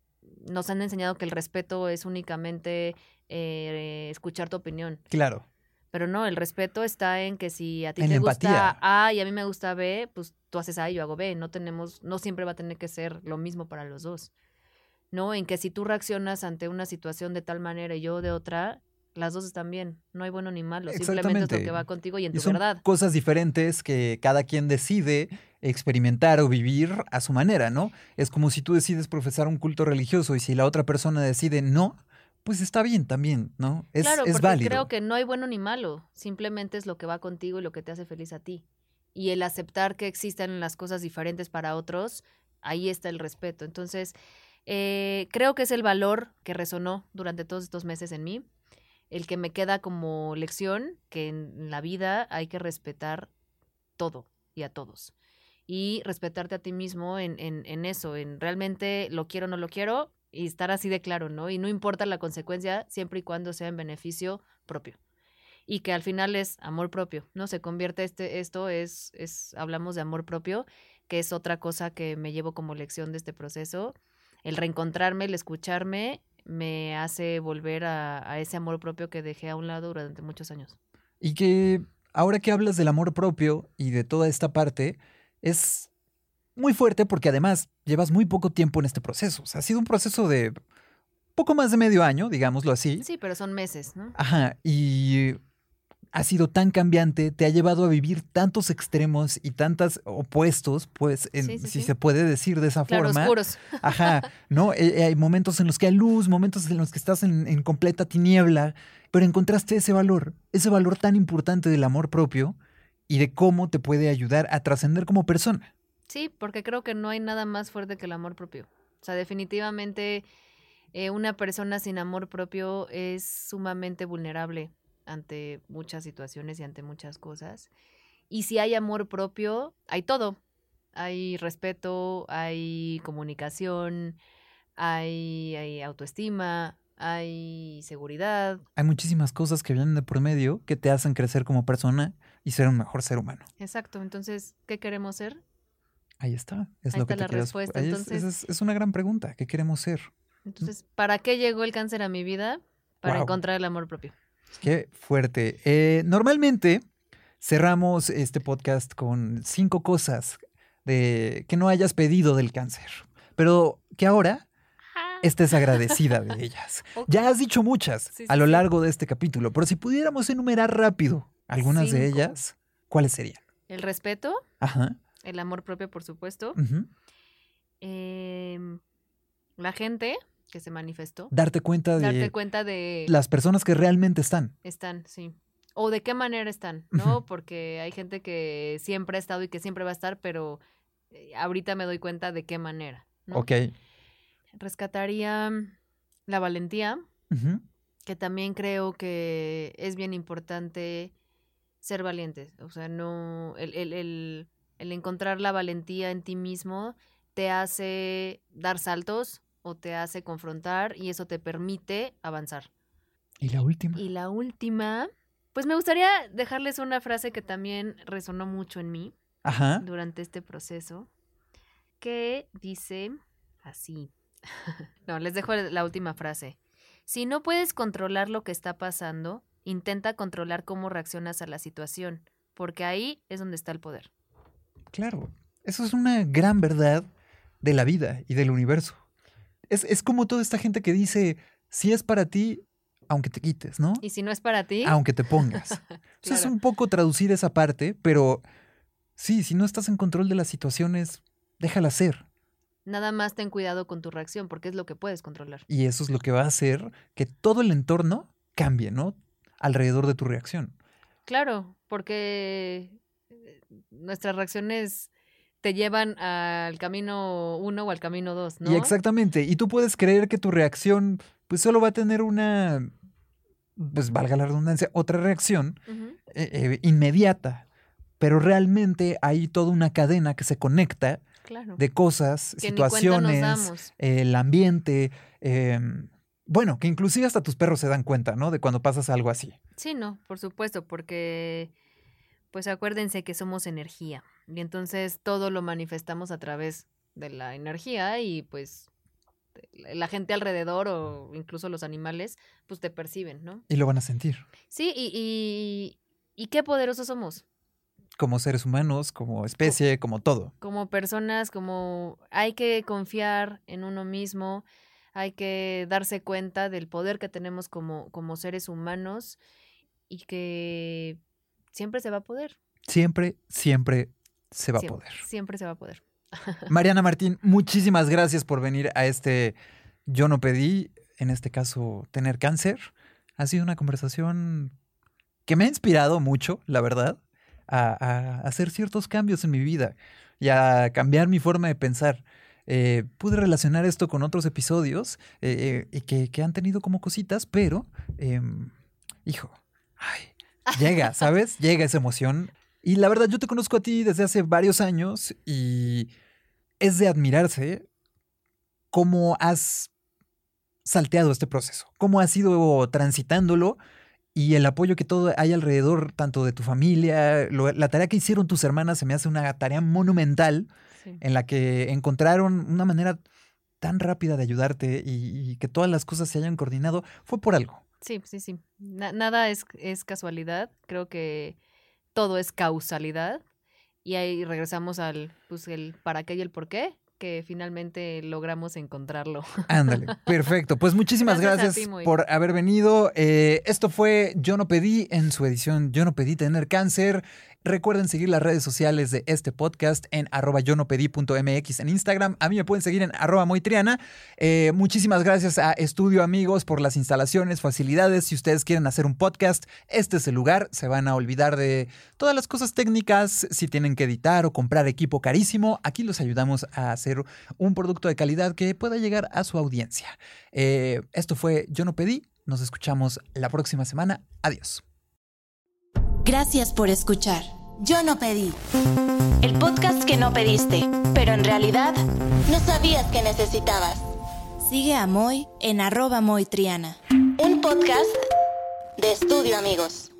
Nos han enseñado que el respeto es únicamente eh, escuchar tu opinión. Claro. Pero no, el respeto está en que si a ti En te gusta. A y a mí me gusta B, pues tú haces A y yo hago B. No tenemos, no siempre va a tener que ser lo mismo para los dos. ¿No? En que si tú reaccionas ante una situación de tal manera y yo de otra, las dos están bien. No hay bueno ni malo. Simplemente es lo que va contigo y en Y tu son verdad. cosas diferentes que cada quien decide experimentar o vivir a su manera, ¿no? Es como si tú decides profesar un culto religioso y si la otra persona decide no, pues está bien también, ¿no? Es, claro, es porque válido. creo que no hay bueno ni malo. Simplemente es lo que va contigo y lo que te hace feliz a ti. Y el aceptar que existen las cosas diferentes para otros, ahí está el respeto. Entonces, eh, creo que es el valor que resonó durante todos estos meses en mí. El que me queda como lección que en la vida hay que respetar todo y a todos. Y respetarte a ti mismo en, en, eso, en realmente lo quiero o no lo quiero, y estar así de claro, ¿no? Y no importa la consecuencia, siempre y cuando sea en beneficio propio. Y que al final es amor propio, ¿no? Se convierte este, esto es, es, hablamos de amor propio, que es otra cosa que me llevo como lección de este proceso. El reencontrarme, el escucharme, me hace volver a, a ese amor propio que dejé a un lado durante muchos años. Y que ahora que hablas del amor propio y de toda esta parte, es muy fuerte porque además llevas muy poco tiempo en este proceso. O sea, ha sido un proceso de poco más de medio año, digámoslo así. Sí, pero son meses, ¿no? Ajá, y ha sido tan cambiante, te ha llevado a vivir tantos extremos y tantos opuestos, pues, en- Sí, sí, si sí. se puede decir de esa Claro, forma. oscuros. Ajá, ¿no? Eh, eh, hay momentos en los que hay luz, momentos en los que estás en, en completa tiniebla, pero encontraste ese valor, ese valor tan importante del amor propio y de cómo te puede ayudar a trascender como persona. Sí, porque creo que no hay nada más fuerte que el amor propio. O sea, definitivamente eh, una persona sin amor propio es sumamente vulnerable ante muchas situaciones y ante muchas cosas. Y si hay amor propio, hay todo. Hay respeto, hay comunicación, hay, hay autoestima, hay seguridad. Hay muchísimas cosas que vienen de por medio que te hacen crecer como persona y ser un mejor ser humano. Exacto. Entonces, ¿qué queremos ser? Ahí está. Es Ahí lo que está te la respuesta, ahí entonces- es, es una gran pregunta. ¿Qué queremos ser? Entonces, ¿para qué llegó el cáncer a mi vida? Para encontrar el amor propio. Qué fuerte. Eh, normalmente cerramos este podcast con cinco cosas de que no hayas pedido del cáncer, pero que ahora estés agradecida de ellas. Ya has dicho muchas Sí, a lo largo de este capítulo, pero si pudiéramos enumerar rápido algunas de ellas, ¿cuáles serían? El respeto, Ajá. el amor propio, por supuesto. Em, la gente que se manifestó. Darte cuenta de Darte cuenta de... las personas que realmente están. Están, sí. o de qué manera están, ¿no? Porque hay gente que siempre ha estado y que siempre va a estar, pero eh, ahorita me doy cuenta de qué manera. ¿no? Ok. Rescataría la valentía, Ujú. que también creo que es bien importante ser valiente. O sea, no. El, el, el, el encontrar la valentía en ti mismo te hace dar saltos o te hace confrontar y eso te permite avanzar. ¿Y la última? Y la última, pues me gustaría dejarles una frase que también resonó mucho en mí Ajá. durante este proceso, que dice así. no, les dejo la última frase. Si no puedes controlar lo que está pasando, intenta controlar cómo reaccionas a la situación, porque ahí es donde está el poder. Claro. Eso es una gran verdad de la vida y del universo. Es, es como toda esta gente que dice, si es para ti, aunque te quites, ¿no? Y si no es para ti, Aunque te pongas. O sea, es un poco traducir esa parte, pero sí, si no estás en control de las situaciones, déjala ser. nada más ten cuidado con tu reacción, porque es lo que puedes controlar. Y eso es lo que va a hacer que todo el entorno cambie, ¿no? Alrededor de tu reacción. Claro, porque eh, nuestras reacciones te llevan al camino uno o al camino dos, ¿no? Y exactamente. Y tú puedes creer que tu reacción, pues solo va a tener una, pues valga la redundancia, otra reacción eh, eh, inmediata. Pero realmente hay toda una cadena que se conecta Claro. de cosas, que situaciones, el ambiente. em, bueno, que inclusive hasta tus perros se dan cuenta, ¿no? De cuando pasas algo así. Sí, no, por supuesto, porque pues acuérdense que somos energía y entonces todo lo manifestamos a través de la energía y pues la gente alrededor o incluso los animales pues te perciben, ¿no? Y lo van a sentir. Sí, y, y, y qué poderosos somos Como seres humanos, como especie, como todo. como personas, como hay que confiar en uno mismo, hay que darse cuenta del poder que tenemos como, como seres humanos y que siempre se va a poder. Siempre, siempre se va Siempre, a poder. Siempre se va a poder. Mariana Martín, muchísimas gracias por venir a este Yo no pedí, en este caso, tener cáncer. Ha sido una conversación que me ha inspirado mucho, la verdad, a, a hacer ciertos cambios en mi vida y a cambiar mi forma de pensar. Eh, pude relacionar esto con otros episodios eh, eh, y que, que han tenido como cositas, pero, em, hijo, ay, llega, ¿sabes? Llega esa emoción. Y la verdad, yo te conozco a ti desde hace varios años y es de admirarse cómo has salteado este proceso, cómo has ido transitándolo y el apoyo que todo hay alrededor, tanto de tu familia, lo- la tarea que hicieron tus hermanas se me hace una tarea monumental Sí. en la que encontraron una manera tan rápida de ayudarte y, y que todas las cosas se hayan coordinado, fue por algo. Sí, sí, sí. Na- nada es, es casualidad. Creo que todo es causalidad. Y ahí regresamos al pues el para qué y el por qué, que finalmente logramos encontrarlo. Ándale, perfecto. Pues muchísimas Gracias ti, por haber venido. Eh, esto fue Yo no pedí en su edición Yo no pedí tener cáncer. Recuerden seguir las redes sociales de este podcast en arroba yo no pedí.mx en Instagram. A mí me pueden seguir en arroba moitriana. Eh, muchísimas gracias a Estudio Amigos por las instalaciones, facilidades. Si ustedes quieren hacer un podcast, este es el lugar. Se van a olvidar de todas las cosas técnicas. Si tienen que editar o comprar equipo carísimo, aquí los ayudamos a hacer un producto de calidad que pueda llegar a su audiencia. Eh, esto fue Yo no pedí. Nos escuchamos la próxima semana. Adiós. Gracias por escuchar. Yo no pedí. El podcast que no pediste, pero en realidad no sabías que necesitabas. Sigue a Moy en arroba Moy Triana. Un podcast de estudio amigos.